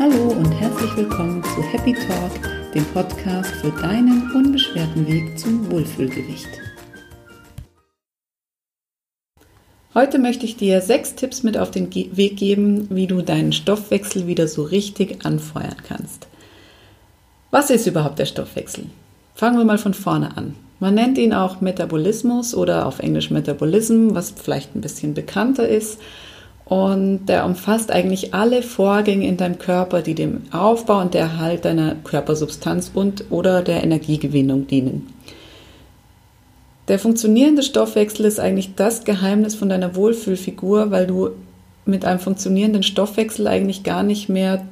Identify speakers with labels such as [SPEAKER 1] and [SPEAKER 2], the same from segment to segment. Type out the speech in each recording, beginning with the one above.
[SPEAKER 1] Hallo und herzlich willkommen zu Happy Talk, dem Podcast für deinen unbeschwerten Weg zum Wohlfühlgewicht. Heute möchte ich dir sechs Tipps mit auf den Weg geben, wie du deinen Stoffwechsel wieder so richtig anfeuern kannst. Was ist überhaupt der Stoffwechsel? Fangen wir mal von vorne an. Man nennt ihn auch Metabolismus oder auf Englisch Metabolism, was vielleicht ein bisschen bekannter ist. Und der umfasst eigentlich alle Vorgänge in deinem Körper, die dem Aufbau und der Erhalt deiner Körpersubstanz und oder der Energiegewinnung dienen. Der funktionierende Stoffwechsel ist eigentlich das Geheimnis von deiner Wohlfühlfigur, weil du mit einem funktionierenden Stoffwechsel eigentlich gar nicht mehr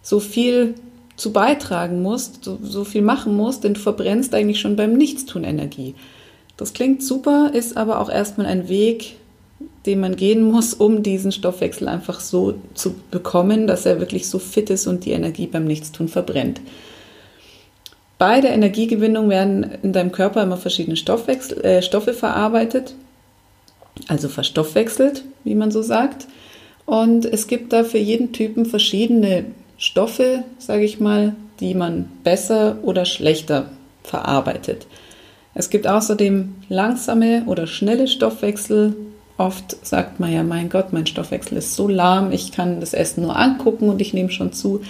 [SPEAKER 1] so viel zu beitragen musst, so, so viel machen musst, denn du verbrennst eigentlich schon beim Nichtstun Energie. Das klingt super, ist aber auch erstmal ein Weg, den man gehen muss, um diesen Stoffwechsel einfach so zu bekommen, dass er wirklich so fit ist und die Energie beim Nichtstun verbrennt. Bei der Energiegewinnung werden in deinem Körper immer verschiedene Stoffwechsel, äh, Stoffe verarbeitet, also verstoffwechselt, wie man so sagt. Und es gibt da für jeden Typen verschiedene Stoffe, sage ich mal, die man besser oder schlechter verarbeitet. Es gibt außerdem langsame oder schnelle Stoffwechsel, Oft sagt man ja, mein Gott, mein Stoffwechsel ist so lahm, ich kann das Essen nur angucken und ich nehme schon zu.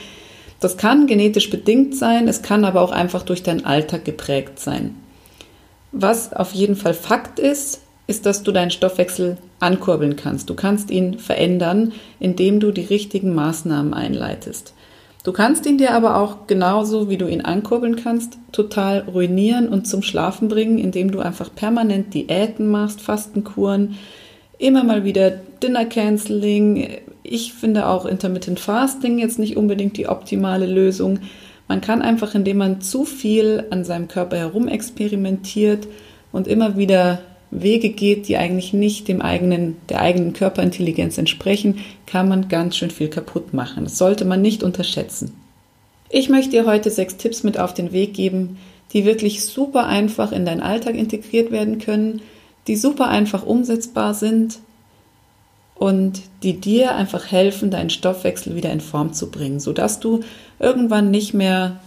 [SPEAKER 1] Das kann genetisch bedingt sein, es kann aber auch einfach durch deinen Alltag geprägt sein. Was auf jeden Fall Fakt ist, ist, dass du deinen Stoffwechsel ankurbeln kannst. Du kannst ihn verändern, indem du die richtigen Maßnahmen einleitest. Du kannst ihn dir aber auch genauso, wie du ihn ankurbeln kannst, total ruinieren und zum Schlafen bringen, indem du einfach permanent Diäten machst, Fastenkuren, immer mal wieder Dinner Canceling. Ich finde auch Intermittent Fasting jetzt nicht unbedingt die optimale Lösung. Man kann einfach, indem man zu viel an seinem Körper herum experimentiert und immer wieder Wege geht, die eigentlich nicht dem eigenen, der eigenen Körperintelligenz entsprechen, kann man ganz schön viel kaputt machen. Das sollte man nicht unterschätzen. Ich möchte dir heute sechs Tipps mit auf den Weg geben, die wirklich super einfach in deinen Alltag integriert werden können, die super einfach umsetzbar sind und die dir einfach helfen, deinen Stoffwechsel wieder in Form zu bringen, sodass du irgendwann nicht mehr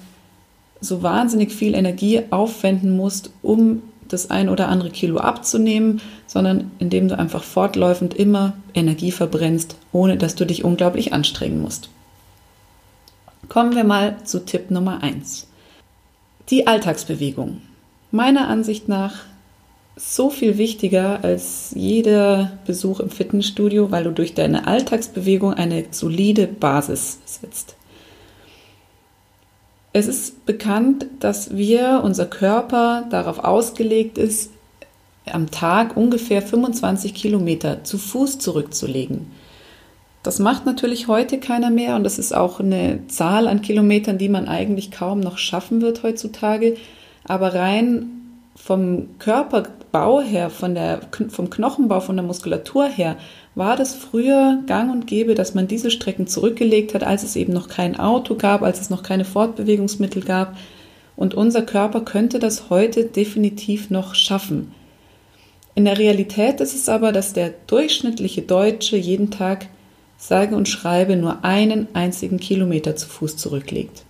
[SPEAKER 1] so wahnsinnig viel Energie aufwenden musst, um das ein oder andere Kilo abzunehmen, sondern indem du einfach fortläufend immer Energie verbrennst, ohne dass du dich unglaublich anstrengen musst. Kommen wir mal zu Tipp Nummer 1. Die Alltagsbewegung. Meiner Ansicht nach so viel wichtiger als jeder Besuch im Fitnessstudio, weil du durch deine Alltagsbewegung eine solide Basis setzt. Es ist bekannt, dass wir, unser Körper darauf ausgelegt ist, am Tag ungefähr 25 Kilometer zu Fuß zurückzulegen. Das macht natürlich heute keiner mehr und das ist auch eine Zahl an Kilometern, die man eigentlich kaum noch schaffen wird heutzutage. Aber rein vom Körperbau her, von der, vom Knochenbau, von der Muskulatur her, war das früher gang und gäbe, dass man diese Strecken zurückgelegt hat, als es eben noch kein Auto gab, als es noch keine Fortbewegungsmittel gab. Und unser Körper könnte das heute definitiv noch schaffen. In der Realität ist es aber, dass der durchschnittliche Deutsche jeden Tag sage und schreibe nur einen einzigen Kilometer zu Fuß zurücklegt.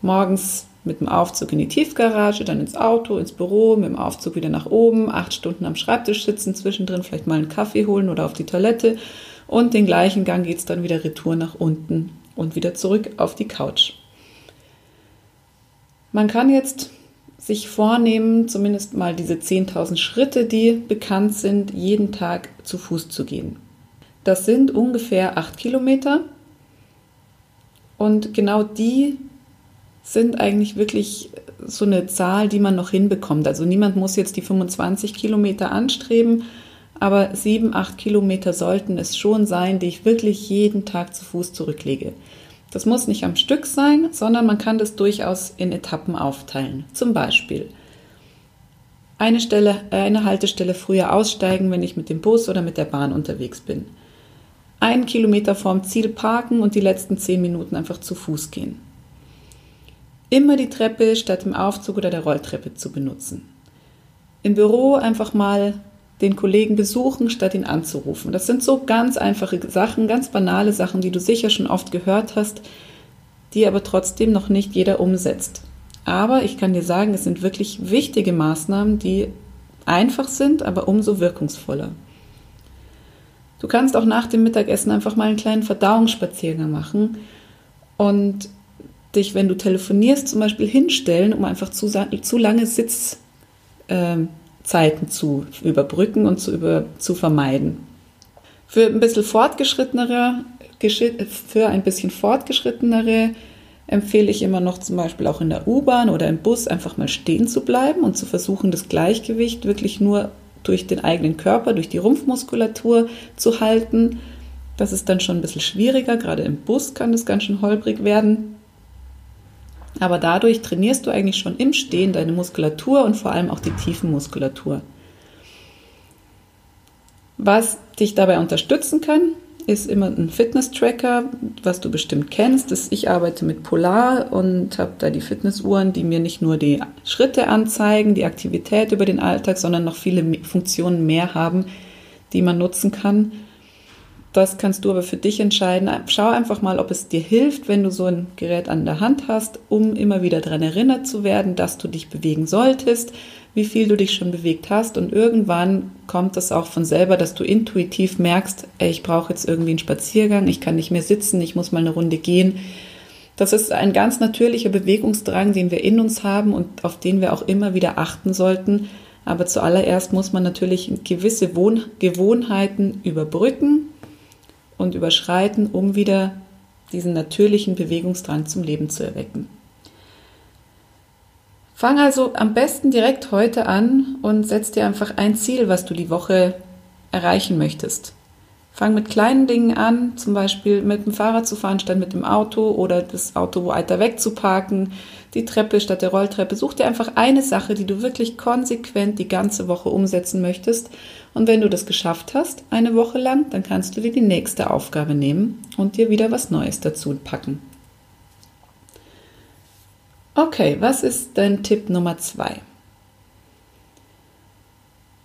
[SPEAKER 1] Morgens mit dem Aufzug in die Tiefgarage, dann ins Auto, ins Büro, mit dem Aufzug wieder nach oben, acht Stunden am Schreibtisch sitzen, zwischendrin vielleicht mal einen Kaffee holen oder auf die Toilette und den gleichen Gang geht es dann wieder retour nach unten und wieder zurück auf die Couch. Man kann jetzt sich vornehmen, zumindest mal diese 10.000 Schritte, die bekannt sind, jeden Tag zu Fuß zu gehen. Das sind ungefähr acht Kilometer und genau die sind eigentlich wirklich so eine Zahl, die man noch hinbekommt. Also niemand muss jetzt die 25 Kilometer anstreben, aber sieben, acht Kilometer sollten es schon sein, die ich wirklich jeden Tag zu Fuß zurücklege. Das muss nicht am Stück sein, sondern man kann das durchaus in Etappen aufteilen. Zum Beispiel eine, Stelle, eine Haltestelle früher aussteigen, wenn ich mit dem Bus oder mit der Bahn unterwegs bin. Einen Kilometer vorm Ziel parken und die letzten zehn Minuten einfach zu Fuß gehen. Immer die Treppe statt dem Aufzug oder der Rolltreppe zu benutzen. Im Büro einfach mal den Kollegen besuchen, statt ihn anzurufen. Das sind so ganz einfache Sachen, ganz banale Sachen, die du sicher schon oft gehört hast, die aber trotzdem noch nicht jeder umsetzt. Aber ich kann dir sagen, es sind wirklich wichtige Maßnahmen, die einfach sind, aber umso wirkungsvoller. Du kannst auch nach dem Mittagessen einfach mal einen kleinen Verdauungsspaziergang machen und dich, wenn du telefonierst, zum Beispiel hinstellen, um einfach zu, zu lange Sitzzeiten ähm, zu überbrücken und zu, über, zu vermeiden. Für ein bisschen fortgeschrittenere, für ein bisschen fortgeschrittenere empfehle ich immer noch zum Beispiel auch in der U-Bahn oder im Bus einfach mal stehen zu bleiben und zu versuchen, das Gleichgewicht wirklich nur durch den eigenen Körper, durch die Rumpfmuskulatur zu halten. Das ist dann schon ein bisschen schwieriger, gerade im Bus kann das ganz schön holprig werden. Aber dadurch trainierst du eigentlich schon im Stehen deine Muskulatur und vor allem auch die Tiefenmuskulatur. Was dich dabei unterstützen kann, ist immer ein Fitness-Tracker, was du bestimmt kennst. Ich arbeite mit Polar und habe da die Fitnessuhren, die mir nicht nur die Schritte anzeigen, die Aktivität über den Alltag, sondern noch viele Funktionen mehr haben, die man nutzen kann. Das kannst du aber für dich entscheiden. Schau einfach mal, ob es dir hilft, wenn du so ein Gerät an der Hand hast, um immer wieder daran erinnert zu werden, dass du dich bewegen solltest, wie viel du dich schon bewegt hast. Und irgendwann kommt es auch von selber, dass du intuitiv merkst, ey, ich brauche jetzt irgendwie einen Spaziergang, ich kann nicht mehr sitzen, ich muss mal eine Runde gehen. Das ist ein ganz natürlicher Bewegungsdrang, den wir in uns haben und auf den wir auch immer wieder achten sollten. Aber zuallererst muss man natürlich gewisse Wohn Gewohnheiten überbrücken und überschreiten, um wieder diesen natürlichen Bewegungsdrang zum Leben zu erwecken. Fang also am besten direkt heute an und setz dir einfach ein Ziel, was du die Woche erreichen möchtest. Fang mit kleinen Dingen an, zum Beispiel mit dem Fahrrad zu fahren statt mit dem Auto oder das Auto weiter weg zu parken, die Treppe statt der Rolltreppe. Such dir einfach eine Sache, die du wirklich konsequent die ganze Woche umsetzen möchtest. Und wenn du das geschafft hast, eine Woche lang, dann kannst du dir die nächste Aufgabe nehmen und dir wieder was Neues dazu packen. Okay, was ist dein Tipp Nummer zwei?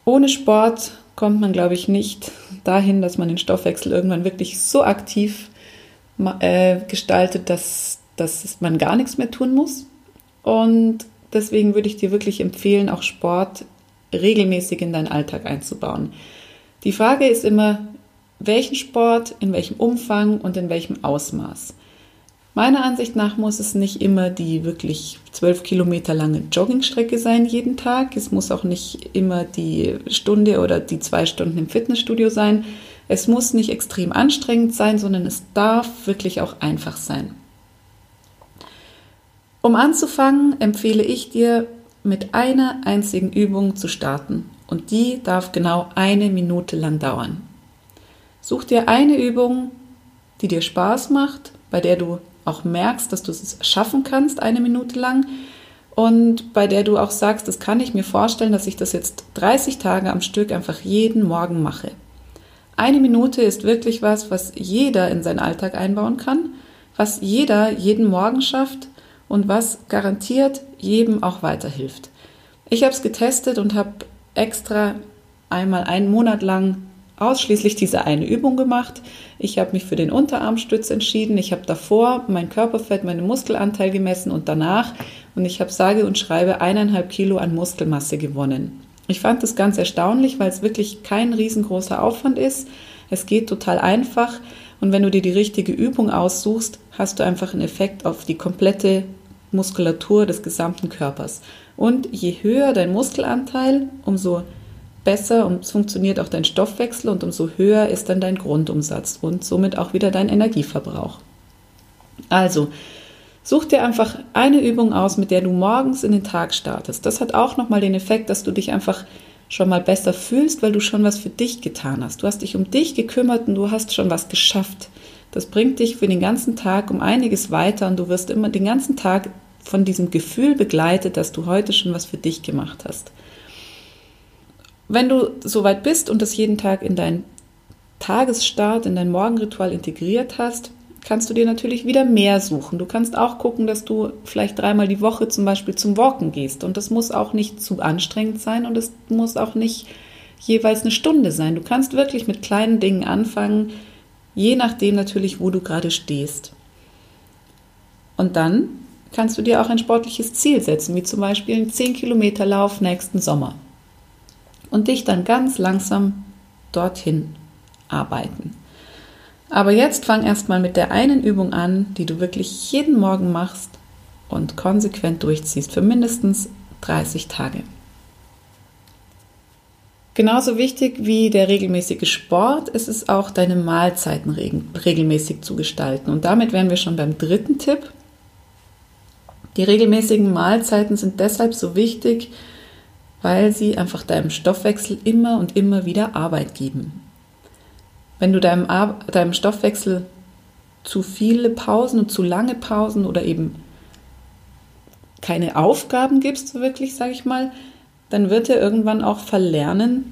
[SPEAKER 1] Ohne Sport kommt man, glaube ich, nicht dahin, dass man den Stoffwechsel irgendwann wirklich so aktiv äh, gestaltet, dass, dass man gar nichts mehr tun muss. Und deswegen würde ich dir wirklich empfehlen, auch Sport regelmäßig in deinen Alltag einzubauen. Die Frage ist immer, welchen Sport, in welchem Umfang und in welchem Ausmaß. Meiner Ansicht nach muss es nicht immer die wirklich zwölf Kilometer lange Joggingstrecke sein jeden Tag. Es muss auch nicht immer die Stunde oder die zwei Stunden im Fitnessstudio sein. Es muss nicht extrem anstrengend sein, sondern es darf wirklich auch einfach sein. Um anzufangen, empfehle ich dir, mit einer einzigen Übung zu starten. Und die darf genau eine Minute lang dauern. Such dir eine Übung, die dir Spaß macht, bei der du auch merkst, dass du es schaffen kannst, eine Minute lang und bei der du auch sagst, das kann ich mir vorstellen, dass ich das jetzt 30 Tage am Stück einfach jeden Morgen mache. Eine Minute ist wirklich was, was jeder in seinen Alltag einbauen kann, was jeder jeden Morgen schafft und was garantiert jedem auch weiterhilft. Ich habe es getestet und habe extra einmal einen Monat lang ausschließlich diese eine Übung gemacht. Ich habe mich für den Unterarmstütz entschieden. Ich habe davor mein Körperfett, meinen Muskelanteil gemessen und danach, und ich habe sage und schreibe eineinhalb Kilo an Muskelmasse gewonnen. Ich fand das ganz erstaunlich, weil es wirklich kein riesengroßer Aufwand ist. Es geht total einfach und wenn du dir die richtige Übung aussuchst, hast du einfach einen Effekt auf die komplette Muskulatur des gesamten Körpers. Und je höher dein Muskelanteil, umso besser und es funktioniert auch dein Stoffwechsel und umso höher ist dann dein Grundumsatz und somit auch wieder dein Energieverbrauch. Also, such dir einfach eine Übung aus, mit der du morgens in den Tag startest. Das hat auch nochmal den Effekt, dass du dich einfach schon mal besser fühlst, weil du schon was für dich getan hast. Du hast dich um dich gekümmert und du hast schon was geschafft. Das bringt dich für den ganzen Tag um einiges weiter und du wirst immer den ganzen Tag von diesem Gefühl begleitet, dass du heute schon was für dich gemacht hast. Wenn du soweit bist und das jeden Tag in deinen Tagesstart, in dein Morgenritual integriert hast, kannst du dir natürlich wieder mehr suchen. Du kannst auch gucken, dass du vielleicht dreimal die Woche zum Beispiel zum Walken gehst. Und das muss auch nicht zu anstrengend sein und es muss auch nicht jeweils eine Stunde sein. Du kannst wirklich mit kleinen Dingen anfangen, je nachdem natürlich, wo du gerade stehst. Und dann kannst du dir auch ein sportliches Ziel setzen, wie zum Beispiel einen 10 Kilometer Lauf nächsten Sommer. Und dich dann ganz langsam dorthin arbeiten. Aber jetzt fang erstmal mit der einen Übung an, die du wirklich jeden Morgen machst und konsequent durchziehst für mindestens 30 Tage. Genauso wichtig wie der regelmäßige Sport ist es auch, deine Mahlzeiten regelmäßig zu gestalten. Und damit wären wir schon beim dritten Tipp. Die regelmäßigen Mahlzeiten sind deshalb so wichtig, weil sie einfach deinem Stoffwechsel immer und immer wieder Arbeit geben. Wenn du deinem, deinem Stoffwechsel zu viele Pausen und zu lange Pausen oder eben keine Aufgaben gibst, wirklich, sage ich mal, dann wird er irgendwann auch verlernen,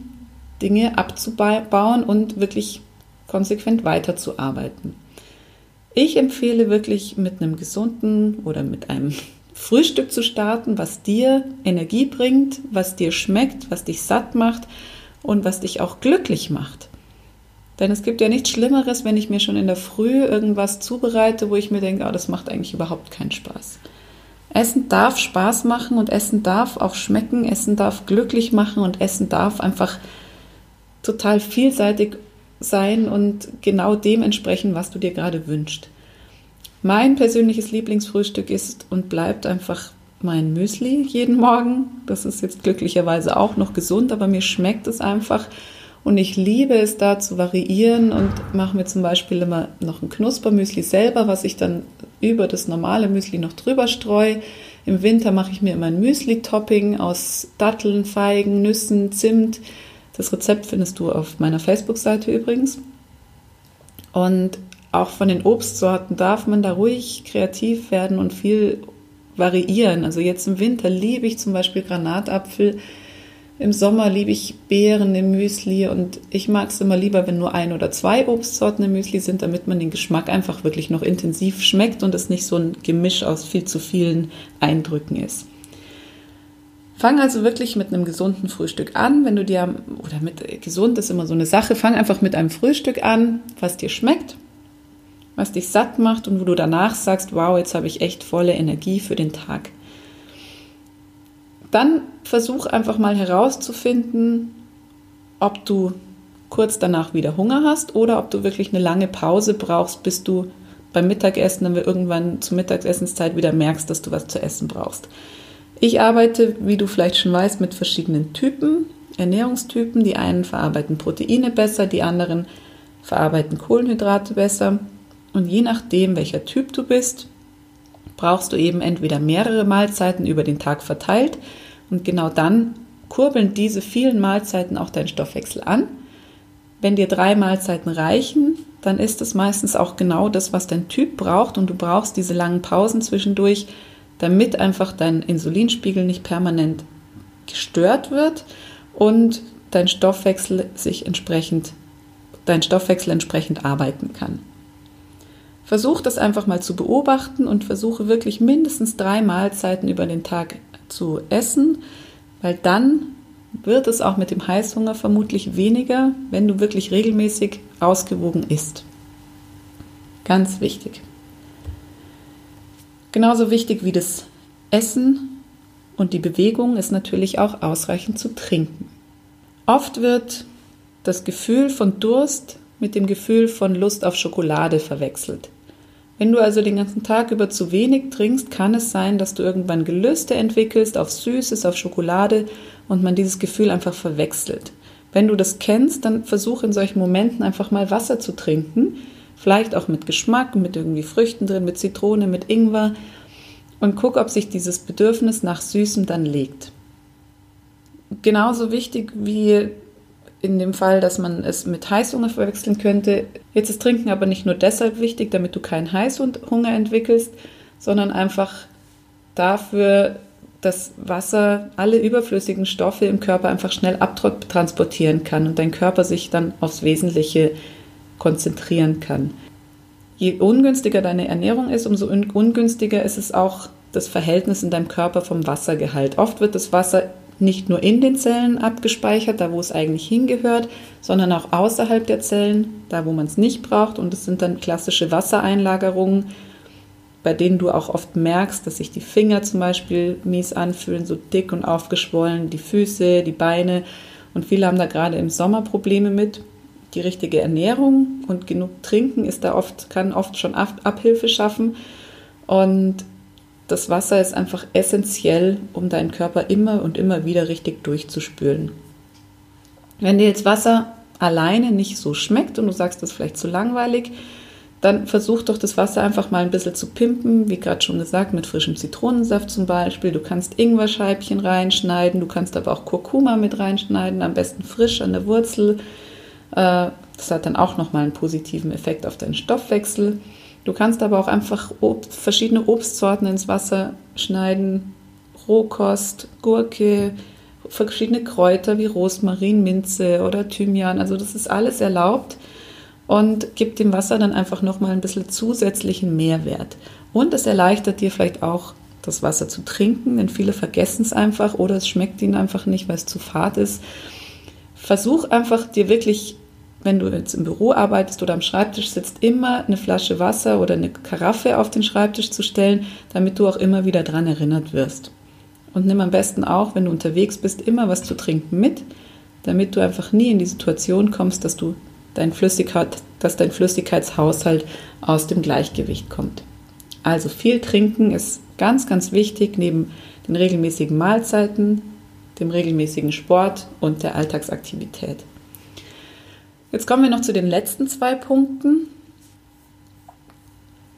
[SPEAKER 1] Dinge abzubauen und wirklich konsequent weiterzuarbeiten. Ich empfehle wirklich mit einem gesunden oder mit einem Frühstück zu starten, was dir Energie bringt, was dir schmeckt, was dich satt macht und was dich auch glücklich macht. Denn es gibt ja nichts Schlimmeres, wenn ich mir schon in der Früh irgendwas zubereite, wo ich mir denke, oh, das macht eigentlich überhaupt keinen Spaß. Essen darf Spaß machen und Essen darf auch schmecken, Essen darf glücklich machen und Essen darf einfach total vielseitig sein und genau dem entsprechen, was du dir gerade wünschst. Mein persönliches Lieblingsfrühstück ist und bleibt einfach mein Müsli jeden Morgen. Das ist jetzt glücklicherweise auch noch gesund, aber mir schmeckt es einfach. Und ich liebe es da zu variieren und mache mir zum Beispiel immer noch ein Knuspermüsli selber, was ich dann über das normale Müsli noch drüber streue. Im Winter mache ich mir immer ein Müsli-Topping aus Datteln, Feigen, Nüssen, Zimt. Das Rezept findest du auf meiner Facebook-Seite übrigens. Und auch von den Obstsorten darf man da ruhig kreativ werden und viel variieren. Also jetzt im Winter liebe ich zum Beispiel Granatapfel im Sommer liebe ich Beeren im Müsli und ich mag es immer lieber, wenn nur ein oder zwei Obstsorten im Müsli sind, damit man den Geschmack einfach wirklich noch intensiv schmeckt und es nicht so ein Gemisch aus viel zu vielen Eindrücken ist. Fang also wirklich mit einem gesunden Frühstück an. Wenn du dir, oder mit gesund ist immer so eine Sache, fang einfach mit einem Frühstück an, was dir schmeckt, was dich satt macht und wo du danach sagst, wow, jetzt habe ich echt volle Energie für den Tag. Dann versuch einfach mal herauszufinden, ob du kurz danach wieder Hunger hast oder ob du wirklich eine lange Pause brauchst, bis du beim Mittagessen, wir irgendwann zur Mittagessenszeit wieder merkst, dass du was zu essen brauchst. Ich arbeite, wie du vielleicht schon weißt, mit verschiedenen Typen, Ernährungstypen. Die einen verarbeiten Proteine besser, die anderen verarbeiten Kohlenhydrate besser. Und je nachdem, welcher Typ du bist, brauchst du eben entweder mehrere Mahlzeiten über den Tag verteilt und genau dann kurbeln diese vielen Mahlzeiten auch deinen Stoffwechsel an. Wenn dir drei Mahlzeiten reichen, dann ist es meistens auch genau das, was dein Typ braucht und du brauchst diese langen Pausen zwischendurch, damit einfach dein Insulinspiegel nicht permanent gestört wird und dein Stoffwechsel sich entsprechend, dein Stoffwechsel entsprechend arbeiten kann. Versuch das einfach mal zu beobachten und versuche wirklich mindestens drei Mahlzeiten über den Tag zu essen, weil dann wird es auch mit dem Heißhunger vermutlich weniger, wenn du wirklich regelmäßig ausgewogen isst. Ganz wichtig. Genauso wichtig wie das Essen und die Bewegung ist natürlich auch ausreichend zu trinken. Oft wird das Gefühl von Durst mit dem Gefühl von Lust auf Schokolade verwechselt. Wenn du also den ganzen Tag über zu wenig trinkst, kann es sein, dass du irgendwann Gelüste entwickelst auf Süßes, auf Schokolade und man dieses Gefühl einfach verwechselt. Wenn du das kennst, dann versuch in solchen Momenten einfach mal Wasser zu trinken, vielleicht auch mit Geschmack, mit irgendwie Früchten drin, mit Zitrone, mit Ingwer und guck, ob sich dieses Bedürfnis nach Süßem dann legt. Genauso wichtig wie in dem Fall, dass man es mit Heißhunger verwechseln könnte. Jetzt ist Trinken aber nicht nur deshalb wichtig, damit du keinen Heißhunger entwickelst, sondern einfach dafür, dass Wasser alle überflüssigen Stoffe im Körper einfach schnell abtransportieren kann und dein Körper sich dann aufs Wesentliche konzentrieren kann. Je ungünstiger deine Ernährung ist, umso ungünstiger ist es auch das Verhältnis in deinem Körper vom Wassergehalt. Oft wird das Wasser nicht nur in den Zellen abgespeichert, da wo es eigentlich hingehört, sondern auch außerhalb der Zellen, da wo man es nicht braucht. Und es sind dann klassische Wassereinlagerungen, bei denen du auch oft merkst, dass sich die Finger zum Beispiel mies anfühlen, so dick und aufgeschwollen, die Füße, die Beine. Und viele haben da gerade im Sommer Probleme mit. Die richtige Ernährung und genug Trinken ist da oft, kann oft schon Abhilfe schaffen. Und das Wasser ist einfach essentiell, um deinen Körper immer und immer wieder richtig durchzuspülen. Wenn dir jetzt Wasser alleine nicht so schmeckt und du sagst, das ist vielleicht zu langweilig, dann versuch doch das Wasser einfach mal ein bisschen zu pimpen, wie gerade schon gesagt, mit frischem Zitronensaft zum Beispiel. Du kannst Ingwerscheibchen reinschneiden, du kannst aber auch Kurkuma mit reinschneiden, am besten frisch an der Wurzel. Äh, das hat dann auch nochmal einen positiven Effekt auf deinen Stoffwechsel. Du kannst aber auch einfach Obst, verschiedene Obstsorten ins Wasser schneiden, Rohkost, Gurke, verschiedene Kräuter wie Rosmarin, Minze oder Thymian. Also das ist alles erlaubt und gibt dem Wasser dann einfach nochmal ein bisschen zusätzlichen Mehrwert. Und es erleichtert dir vielleicht auch das Wasser zu trinken, denn viele vergessen es einfach oder es schmeckt ihnen einfach nicht, weil es zu fad ist. Versuch einfach dir wirklich wenn du jetzt im Büro arbeitest oder am Schreibtisch sitzt, immer eine Flasche Wasser oder eine Karaffe auf den Schreibtisch zu stellen, damit du auch immer wieder daran erinnert wirst. Und nimm am besten auch, wenn du unterwegs bist, immer was zu trinken mit, damit du einfach nie in die Situation kommst, dass du dein Flüssigkeit, dass dein Flüssigkeitshaushalt aus dem Gleichgewicht kommt. Also viel trinken ist ganz, ganz wichtig neben den regelmäßigen Mahlzeiten, dem regelmäßigen Sport und der Alltagsaktivität. Jetzt kommen wir noch zu den letzten zwei Punkten.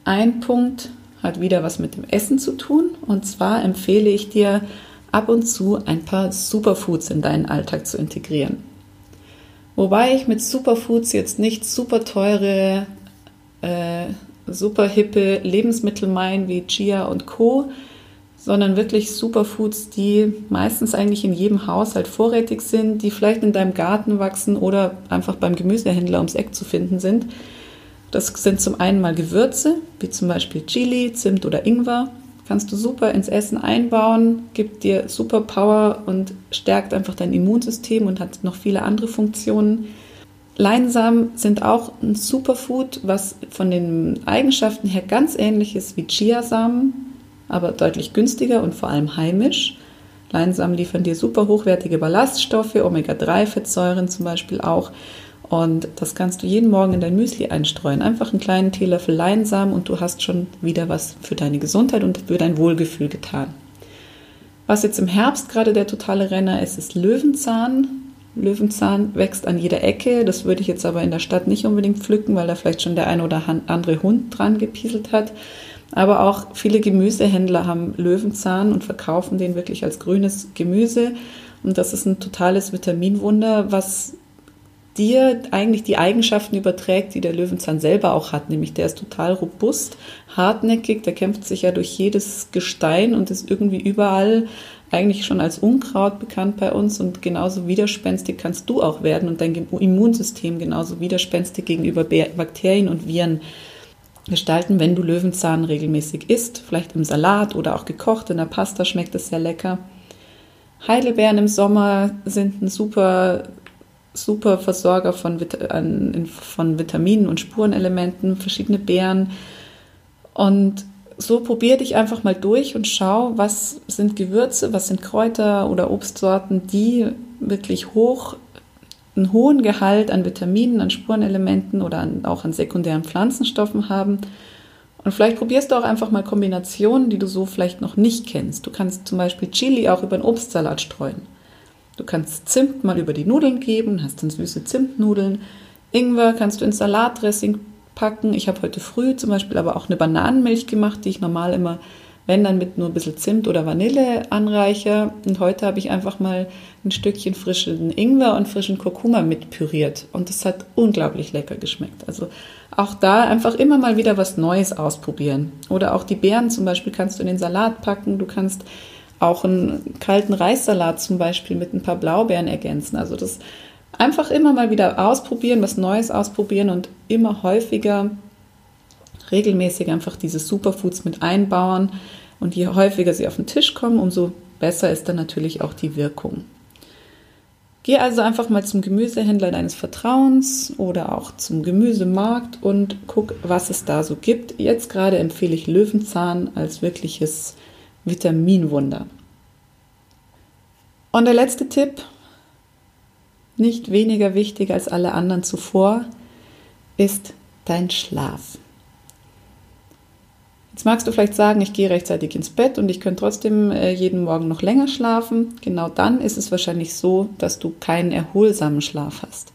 [SPEAKER 1] Ein Punkt hat wieder was mit dem Essen zu tun. Und zwar empfehle ich dir, ab und zu ein paar Superfoods in deinen Alltag zu integrieren. Wobei ich mit Superfoods jetzt nicht super teure, äh, super hippe Lebensmittel meine wie Chia und Co., sondern wirklich Superfoods, die meistens eigentlich in jedem Haushalt vorrätig sind, die vielleicht in deinem Garten wachsen oder einfach beim Gemüsehändler ums Eck zu finden sind. Das sind zum einen mal Gewürze, wie zum Beispiel Chili, Zimt oder Ingwer. Kannst du super ins Essen einbauen, gibt dir super Power und stärkt einfach dein Immunsystem und hat noch viele andere Funktionen. Leinsamen sind auch ein Superfood, was von den Eigenschaften her ganz ähnlich ist wie Chiasamen aber deutlich günstiger und vor allem heimisch. Leinsamen liefern dir super hochwertige Ballaststoffe, Omega-3-Fettsäuren zum Beispiel auch. Und das kannst du jeden Morgen in dein Müsli einstreuen. Einfach einen kleinen Teelöffel Leinsamen und du hast schon wieder was für deine Gesundheit und für dein Wohlgefühl getan. Was jetzt im Herbst gerade der totale Renner ist, ist Löwenzahn. Löwenzahn wächst an jeder Ecke. Das würde ich jetzt aber in der Stadt nicht unbedingt pflücken, weil da vielleicht schon der ein oder andere Hund dran gepieselt hat. Aber auch viele Gemüsehändler haben Löwenzahn und verkaufen den wirklich als grünes Gemüse. Und das ist ein totales Vitaminwunder, was dir eigentlich die Eigenschaften überträgt, die der Löwenzahn selber auch hat. Nämlich der ist total robust, hartnäckig, der kämpft sich ja durch jedes Gestein und ist irgendwie überall eigentlich schon als Unkraut bekannt bei uns und genauso widerspenstig kannst du auch werden und dein Immunsystem genauso widerspenstig gegenüber Bakterien und Viren gestalten, wenn du Löwenzahn regelmäßig isst, vielleicht im Salat oder auch gekocht, in der Pasta schmeckt es sehr lecker. Heidelbeeren im Sommer sind ein super, super Versorger von, von Vitaminen und Spurenelementen, verschiedene Beeren. Und so probier dich einfach mal durch und schau, was sind Gewürze, was sind Kräuter oder Obstsorten, die wirklich hoch einen hohen Gehalt an Vitaminen, an Spurenelementen oder an, auch an sekundären Pflanzenstoffen haben. Und vielleicht probierst du auch einfach mal Kombinationen, die du so vielleicht noch nicht kennst. Du kannst zum Beispiel Chili auch über einen Obstsalat streuen. Du kannst Zimt mal über die Nudeln geben, hast dann süße Zimtnudeln. Ingwer kannst du ins Salatdressing packen. Ich habe heute früh zum Beispiel aber auch eine Bananenmilch gemacht, die ich normal immer wenn dann mit nur ein bisschen Zimt oder Vanille anreiche. Und heute habe ich einfach mal ein Stückchen frischen Ingwer und frischen Kurkuma mit püriert. Und das hat unglaublich lecker geschmeckt. Also auch da einfach immer mal wieder was Neues ausprobieren. Oder auch die Beeren zum Beispiel kannst du in den Salat packen. Du kannst auch einen kalten Reissalat zum Beispiel mit ein paar Blaubeeren ergänzen. Also das einfach immer mal wieder ausprobieren, was Neues ausprobieren und immer häufiger regelmäßig einfach diese Superfoods mit einbauen. Und je häufiger sie auf den Tisch kommen, umso besser ist dann natürlich auch die Wirkung. Geh also einfach mal zum Gemüsehändler deines Vertrauens oder auch zum Gemüsemarkt und guck, was es da so gibt. Jetzt gerade empfehle ich Löwenzahn als wirkliches Vitaminwunder. Und der letzte Tipp, nicht weniger wichtig als alle anderen zuvor, ist dein Schlaf. Jetzt magst du vielleicht sagen, ich gehe rechtzeitig ins Bett und ich könnte trotzdem äh, jeden Morgen noch länger schlafen. Genau dann ist es wahrscheinlich so, dass du keinen erholsamen Schlaf hast.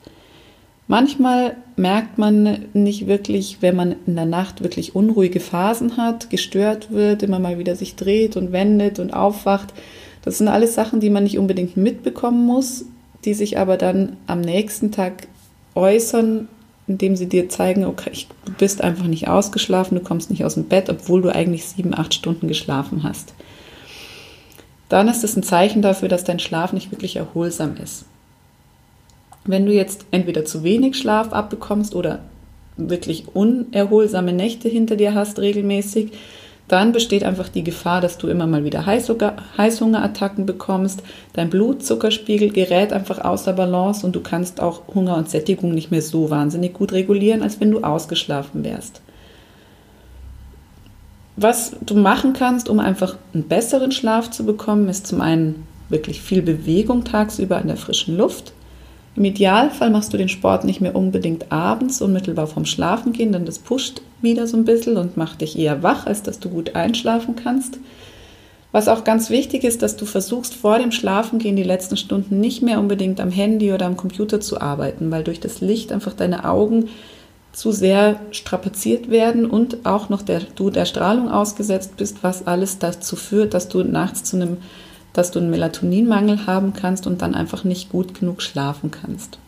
[SPEAKER 1] Manchmal merkt man nicht wirklich, wenn man in der Nacht wirklich unruhige Phasen hat, gestört wird, immer mal wieder sich dreht und wendet und aufwacht. Das sind alles Sachen, die man nicht unbedingt mitbekommen muss, die sich aber dann am nächsten Tag äußern, indem sie dir zeigen, okay, du bist einfach nicht ausgeschlafen, du kommst nicht aus dem Bett, obwohl du eigentlich sieben, acht Stunden geschlafen hast. Dann ist es ein Zeichen dafür, dass dein Schlaf nicht wirklich erholsam ist. Wenn du jetzt entweder zu wenig Schlaf abbekommst oder wirklich unerholsame Nächte hinter dir hast regelmäßig, dann besteht einfach die Gefahr, dass du immer mal wieder Heißhungerattacken bekommst, dein Blutzuckerspiegel gerät einfach außer Balance und du kannst auch Hunger und Sättigung nicht mehr so wahnsinnig gut regulieren, als wenn du ausgeschlafen wärst. Was du machen kannst, um einfach einen besseren Schlaf zu bekommen, ist zum einen wirklich viel Bewegung tagsüber in der frischen Luft. Im Idealfall machst du den Sport nicht mehr unbedingt abends, unmittelbar vorm Schlafengehen, denn das pusht wieder so ein bisschen und macht dich eher wach, als dass du gut einschlafen kannst. Was auch ganz wichtig ist, dass du versuchst, vor dem Schlafengehen die letzten Stunden nicht mehr unbedingt am Handy oder am Computer zu arbeiten, weil durch das Licht einfach deine Augen zu sehr strapaziert werden und auch noch der, du der Strahlung ausgesetzt bist, was alles dazu führt, dass du nachts zu einem dass du einen Melatoninmangel haben kannst und dann einfach nicht gut genug schlafen kannst.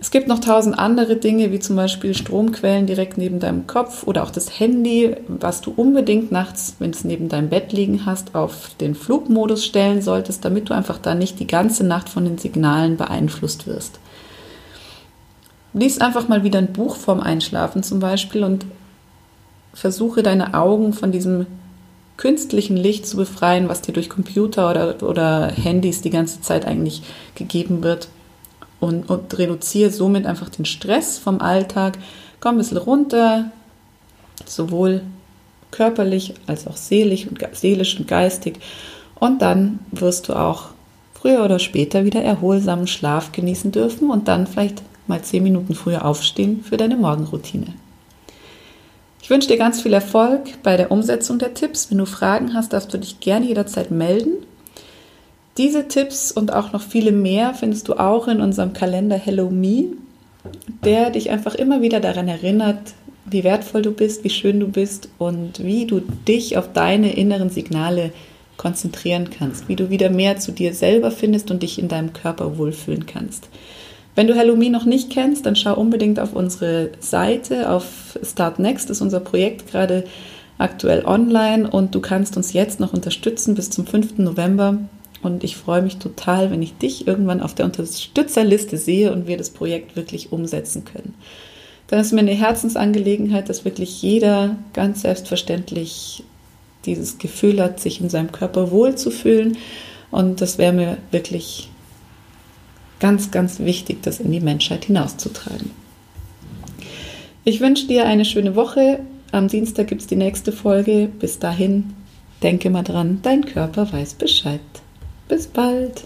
[SPEAKER 1] Es gibt noch tausend andere Dinge, wie zum Beispiel Stromquellen direkt neben deinem Kopf oder auch das Handy, was du unbedingt nachts, wenn es neben deinem Bett liegen hast, auf den Flugmodus stellen solltest, damit du einfach da nicht die ganze Nacht von den Signalen beeinflusst wirst. Lies einfach mal wieder ein Buch vorm Einschlafen zum Beispiel und versuche deine Augen von diesem künstlichen Licht zu befreien, was dir durch Computer oder, oder Handys die ganze Zeit eigentlich gegeben wird. Und, und reduziere somit einfach den Stress vom Alltag. Komm ein bisschen runter, sowohl körperlich als auch seelisch und, seelisch und geistig. Und dann wirst du auch früher oder später wieder erholsamen Schlaf genießen dürfen und dann vielleicht mal zehn Minuten früher aufstehen für deine Morgenroutine. Ich wünsche dir ganz viel Erfolg bei der Umsetzung der Tipps. Wenn du Fragen hast, darfst du dich gerne jederzeit melden. Diese Tipps und auch noch viele mehr findest du auch in unserem Kalender Hello Me, der dich einfach immer wieder daran erinnert, wie wertvoll du bist, wie schön du bist und wie du dich auf deine inneren Signale konzentrieren kannst, wie du wieder mehr zu dir selber findest und dich in deinem Körper wohlfühlen kannst. Wenn du Halloween noch nicht kennst, dann schau unbedingt auf unsere Seite. Auf Start Next ist unser Projekt gerade aktuell online und du kannst uns jetzt noch unterstützen bis zum 5. November. Und ich freue mich total, wenn ich dich irgendwann auf der Unterstützerliste sehe und wir das Projekt wirklich umsetzen können. Dann ist mir eine Herzensangelegenheit, dass wirklich jeder ganz selbstverständlich dieses Gefühl hat, sich in seinem Körper wohlzufühlen. Und das wäre mir wirklich ganz, ganz wichtig, das in die Menschheit hinauszutragen. Ich wünsche dir eine schöne Woche. Am Dienstag gibt es die nächste Folge. Bis dahin, denke mal dran, dein Körper weiß Bescheid. Bis bald.